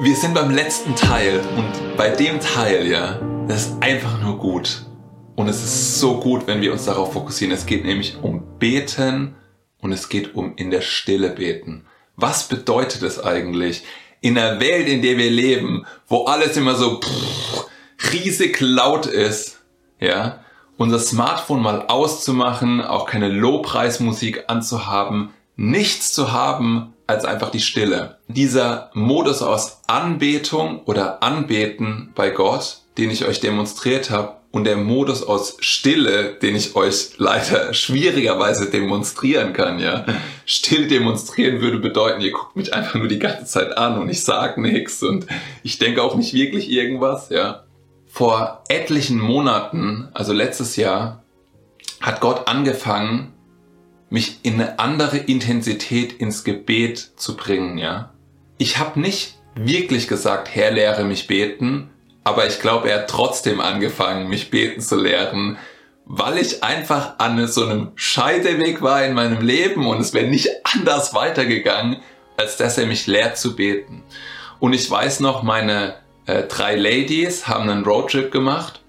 Wir sind beim letzten Teil und bei dem Teil, ja, das ist einfach nur gut. Und es ist so gut, wenn wir uns darauf fokussieren. Es geht nämlich um Beten und es geht um in der Stille beten. Was bedeutet es eigentlich? In der Welt, in der wir leben, wo alles immer so pff, riesig laut ist, ja, unser Smartphone mal auszumachen, auch keine Lobpreismusik anzuhaben, nichts zu haben als einfach die Stille. Dieser Modus aus Anbetung oder Anbeten bei Gott, den ich euch demonstriert habe, und der Modus aus Stille, den ich euch leider schwierigerweise demonstrieren kann, ja. Still demonstrieren würde bedeuten, ihr guckt mich einfach nur die ganze Zeit an und ich sag nichts und ich denke auch nicht wirklich irgendwas, ja. Vor etlichen Monaten, also letztes Jahr, hat Gott angefangen, mich in eine andere Intensität ins Gebet zu bringen, ja. Ich habe nicht wirklich gesagt, Herr, lehre mich beten, aber ich glaube, er hat trotzdem angefangen, mich beten zu lehren, weil ich einfach an so einem Scheideweg war in meinem Leben und es wäre nicht anders weitergegangen, als dass er mich lehrt zu beten. Und ich weiß noch, meine äh, drei Ladies haben einen Roadtrip gemacht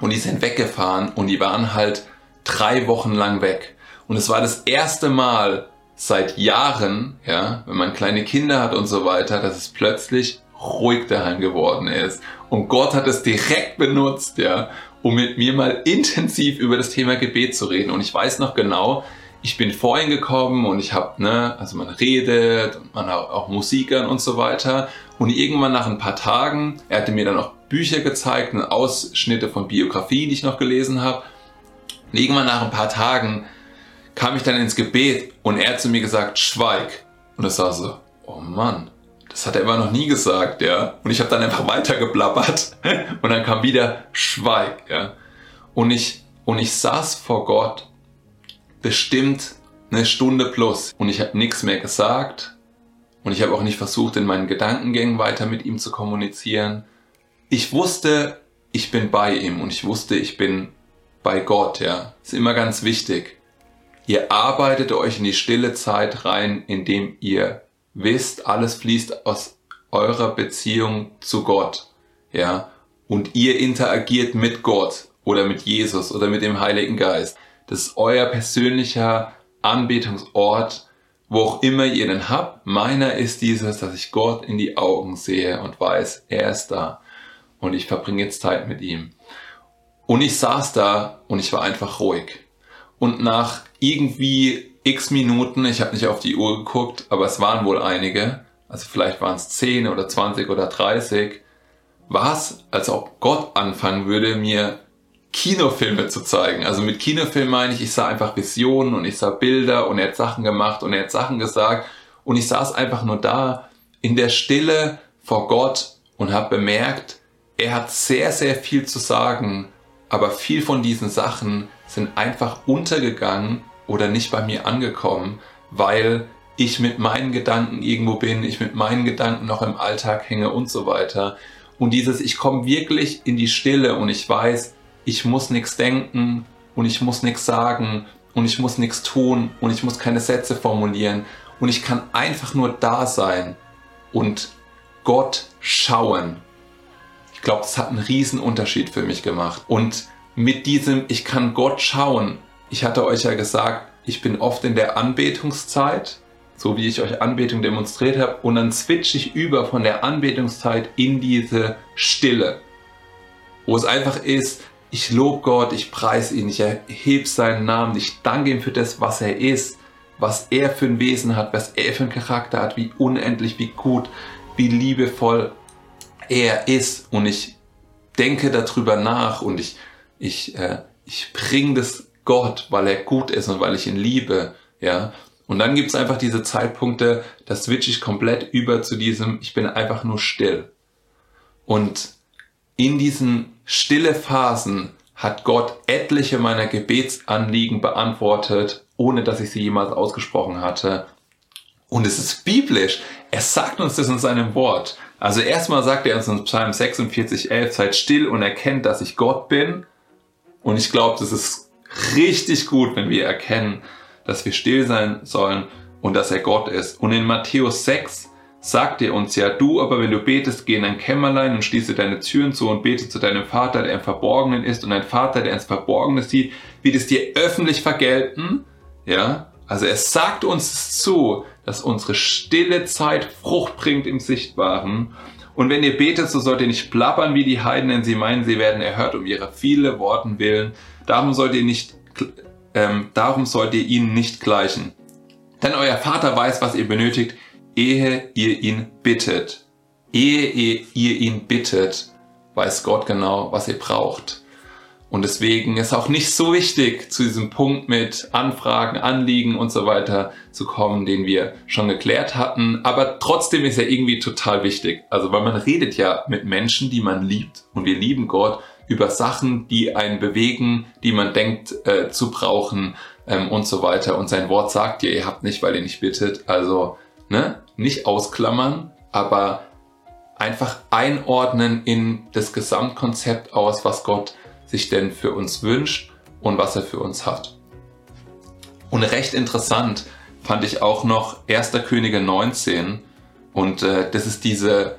und die sind weggefahren und die waren halt drei Wochen lang weg. Und es war das erste Mal seit Jahren, ja, wenn man kleine Kinder hat und so weiter, dass es plötzlich ruhig daheim geworden ist. Und Gott hat es direkt benutzt, ja, um mit mir mal intensiv über das Thema Gebet zu reden. Und ich weiß noch genau, ich bin vorhin gekommen und ich habe, ne, also man redet man hat auch Musik an und so weiter. Und irgendwann nach ein paar Tagen, er hatte mir dann auch Bücher gezeigt und Ausschnitte von Biografien, die ich noch gelesen habe. Und irgendwann nach ein paar Tagen kam ich dann ins Gebet und er hat zu mir gesagt, schweig. Und es war so, oh Mann, das hat er immer noch nie gesagt, ja. Und ich habe dann einfach weiter geblabbert und dann kam wieder schweig, ja. Und ich, und ich saß vor Gott bestimmt eine Stunde plus und ich habe nichts mehr gesagt und ich habe auch nicht versucht, in meinen Gedankengängen weiter mit ihm zu kommunizieren. Ich wusste, ich bin bei ihm und ich wusste, ich bin bei Gott, ja. Ist immer ganz wichtig. Ihr arbeitet euch in die stille Zeit rein, indem ihr wisst, alles fließt aus eurer Beziehung zu Gott, ja, und ihr interagiert mit Gott oder mit Jesus oder mit dem Heiligen Geist. Das ist euer persönlicher Anbetungsort, wo auch immer ihr den habt. Meiner ist dieses, dass ich Gott in die Augen sehe und weiß, er ist da und ich verbringe jetzt Zeit mit ihm. Und ich saß da und ich war einfach ruhig. Und nach irgendwie x Minuten, ich habe nicht auf die Uhr geguckt, aber es waren wohl einige, also vielleicht waren es 10 oder 20 oder 30, war es, als ob Gott anfangen würde, mir Kinofilme zu zeigen. Also mit Kinofilm meine ich, ich sah einfach Visionen und ich sah Bilder und er hat Sachen gemacht und er hat Sachen gesagt und ich saß einfach nur da in der Stille vor Gott und habe bemerkt, er hat sehr, sehr viel zu sagen, aber viel von diesen Sachen sind einfach untergegangen oder nicht bei mir angekommen, weil ich mit meinen Gedanken irgendwo bin, ich mit meinen Gedanken noch im Alltag hänge und so weiter. Und dieses, ich komme wirklich in die Stille und ich weiß, ich muss nichts denken und ich muss nichts sagen und ich muss nichts tun und ich muss keine Sätze formulieren und ich kann einfach nur da sein und Gott schauen. Ich glaube, das hat einen riesen Unterschied für mich gemacht. Und mit diesem, ich kann Gott schauen, ich hatte euch ja gesagt, ich bin oft in der Anbetungszeit, so wie ich euch Anbetung demonstriert habe, und dann switche ich über von der Anbetungszeit in diese Stille, wo es einfach ist, ich lobe Gott, ich preise ihn, ich erhebe seinen Namen, ich danke ihm für das, was er ist, was er für ein Wesen hat, was er für einen Charakter hat, wie unendlich, wie gut, wie liebevoll er ist. Und ich denke darüber nach und ich, ich, äh, ich bringe das Gott, weil er gut ist und weil ich ihn liebe, ja. Und dann gibt es einfach diese Zeitpunkte, da switche ich komplett über zu diesem, ich bin einfach nur still. Und in diesen stille Phasen hat Gott etliche meiner Gebetsanliegen beantwortet, ohne dass ich sie jemals ausgesprochen hatte. Und es ist biblisch. Er sagt uns das in seinem Wort. Also erstmal sagt er uns in Psalm 46, 11, seid still und erkennt, dass ich Gott bin. Und ich glaube, das ist richtig gut, wenn wir erkennen, dass wir still sein sollen und dass er Gott ist. Und in Matthäus 6 sagt er uns ja, du aber wenn du betest, geh in ein Kämmerlein und schließe deine Türen zu und bete zu deinem Vater, der im Verborgenen ist und dein Vater, der ins Verborgene sieht, wird es dir öffentlich vergelten. Ja, also er sagt uns zu, dass unsere stille Zeit Frucht bringt im Sichtbaren. Und wenn ihr betet, so sollt ihr nicht plappern wie die Heiden, denn sie meinen, sie werden erhört um ihre viele Worten willen. Darum sollt ihr nicht, ähm, darum sollt ihr ihnen nicht gleichen. Denn euer Vater weiß, was ihr benötigt, ehe ihr ihn bittet. Ehe ihr ihn bittet, weiß Gott genau, was ihr braucht. Und deswegen ist auch nicht so wichtig, zu diesem Punkt mit Anfragen, Anliegen und so weiter zu kommen, den wir schon geklärt hatten. Aber trotzdem ist er irgendwie total wichtig. Also, weil man redet ja mit Menschen, die man liebt. Und wir lieben Gott über Sachen, die einen bewegen, die man denkt äh, zu brauchen ähm, und so weiter. Und sein Wort sagt ihr, ihr habt nicht, weil ihr nicht bittet. Also, ne? nicht ausklammern, aber einfach einordnen in das Gesamtkonzept aus, was Gott sich denn für uns wünscht und was er für uns hat. Und recht interessant fand ich auch noch 1. Könige 19 und äh, das ist diese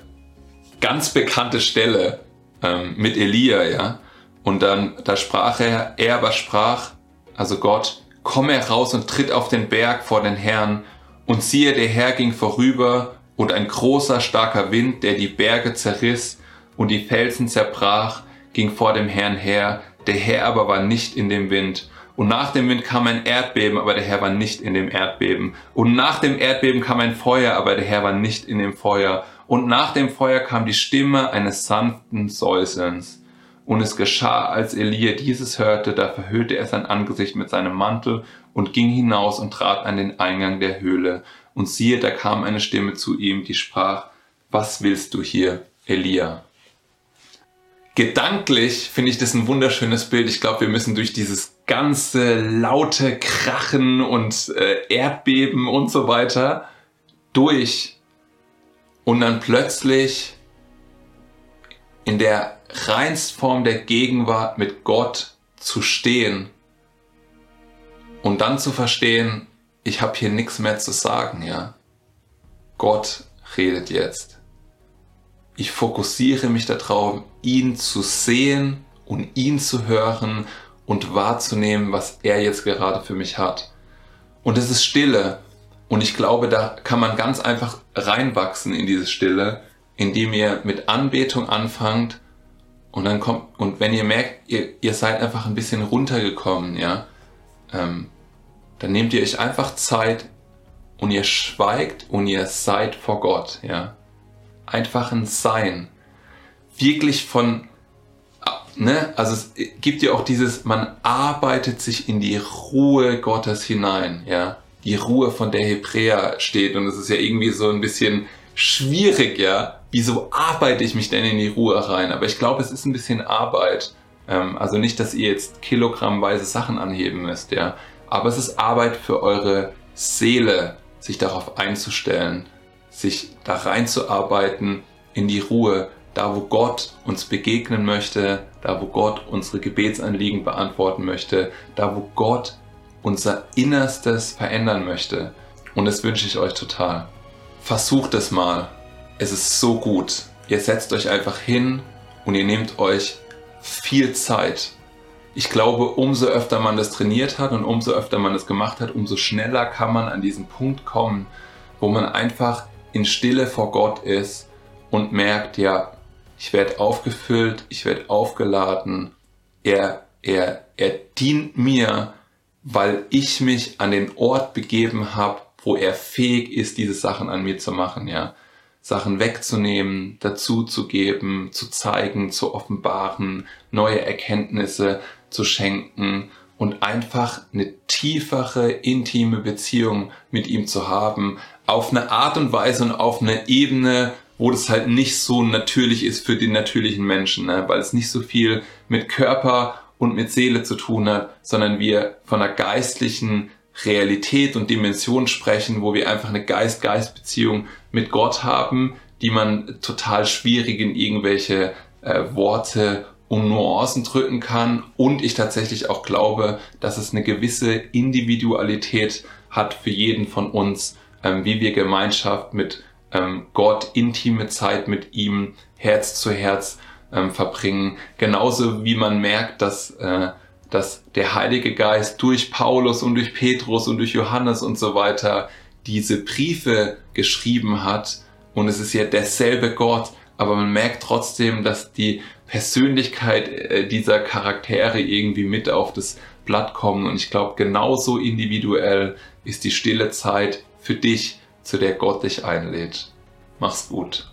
ganz bekannte Stelle ähm, mit Elia, ja. Und dann, da sprach er, er aber sprach, also Gott, komm heraus und tritt auf den Berg vor den Herrn und siehe, der Herr ging vorüber, und ein großer, starker Wind, der die Berge zerriss und die Felsen zerbrach, ging vor dem Herrn her, der Herr aber war nicht in dem Wind. Und nach dem Wind kam ein Erdbeben, aber der Herr war nicht in dem Erdbeben. Und nach dem Erdbeben kam ein Feuer, aber der Herr war nicht in dem Feuer. Und nach dem Feuer kam die Stimme eines sanften Säuselns. Und es geschah, als Elia dieses hörte, da verhüllte er sein Angesicht mit seinem Mantel und ging hinaus und trat an den Eingang der Höhle. Und siehe, da kam eine Stimme zu ihm, die sprach, was willst du hier, Elia? Gedanklich finde ich das ein wunderschönes Bild. Ich glaube, wir müssen durch dieses ganze laute Krachen und äh, Erdbeben und so weiter durch und dann plötzlich in der Reinsform der Gegenwart mit Gott zu stehen und dann zu verstehen, ich habe hier nichts mehr zu sagen, ja. Gott redet jetzt. Ich fokussiere mich darauf, ihn zu sehen und ihn zu hören und wahrzunehmen, was er jetzt gerade für mich hat. Und es ist Stille. Und ich glaube, da kann man ganz einfach reinwachsen in diese Stille, indem ihr mit Anbetung anfangt und dann kommt, und wenn ihr merkt, ihr, ihr seid einfach ein bisschen runtergekommen, ja, ähm, dann nehmt ihr euch einfach Zeit und ihr schweigt und ihr seid vor Gott, ja. Einfach ein Sein. Wirklich von, ne, also es gibt ja auch dieses, man arbeitet sich in die Ruhe Gottes hinein, ja. Die Ruhe, von der Hebräer steht und es ist ja irgendwie so ein bisschen schwierig, ja, wieso arbeite ich mich denn in die Ruhe rein? Aber ich glaube, es ist ein bisschen Arbeit. Ähm, also nicht, dass ihr jetzt kilogrammweise Sachen anheben müsst, ja. Aber es ist Arbeit für eure Seele, sich darauf einzustellen, sich da reinzuarbeiten in die Ruhe, da wo Gott uns begegnen möchte, da wo Gott unsere Gebetsanliegen beantworten möchte, da wo Gott unser Innerstes verändern möchte. Und das wünsche ich euch total. Versucht es mal. Es ist so gut. Ihr setzt euch einfach hin und ihr nehmt euch viel Zeit. Ich glaube, umso öfter man das trainiert hat und umso öfter man das gemacht hat, umso schneller kann man an diesen Punkt kommen, wo man einfach in Stille vor Gott ist und merkt, ja, ich werde aufgefüllt, ich werde aufgeladen, er, er, er dient mir, weil ich mich an den Ort begeben habe, wo er fähig ist, diese Sachen an mir zu machen, ja. Sachen wegzunehmen, dazuzugeben, zu zeigen, zu offenbaren, neue Erkenntnisse zu schenken und einfach eine tiefere, intime Beziehung mit ihm zu haben, auf eine Art und Weise und auf eine Ebene, wo das halt nicht so natürlich ist für den natürlichen Menschen, ne? weil es nicht so viel mit Körper und mit Seele zu tun hat, sondern wir von einer geistlichen Realität und Dimension sprechen, wo wir einfach eine Geist-Geist-Beziehung mit Gott haben, die man total schwierig in irgendwelche äh, Worte und Nuancen drücken kann. Und ich tatsächlich auch glaube, dass es eine gewisse Individualität hat für jeden von uns, ähm, wie wir Gemeinschaft mit ähm, Gott intime Zeit mit ihm Herz zu Herz ähm, verbringen. Genauso wie man merkt, dass, äh, dass der Heilige Geist durch Paulus und durch Petrus und durch Johannes und so weiter diese Briefe geschrieben hat. Und es ist ja derselbe Gott, aber man merkt trotzdem, dass die Persönlichkeit äh, dieser Charaktere irgendwie mit auf das Blatt kommen. Und ich glaube, genauso individuell ist die stille Zeit für dich, zu der Gott dich einlädt. Mach's gut.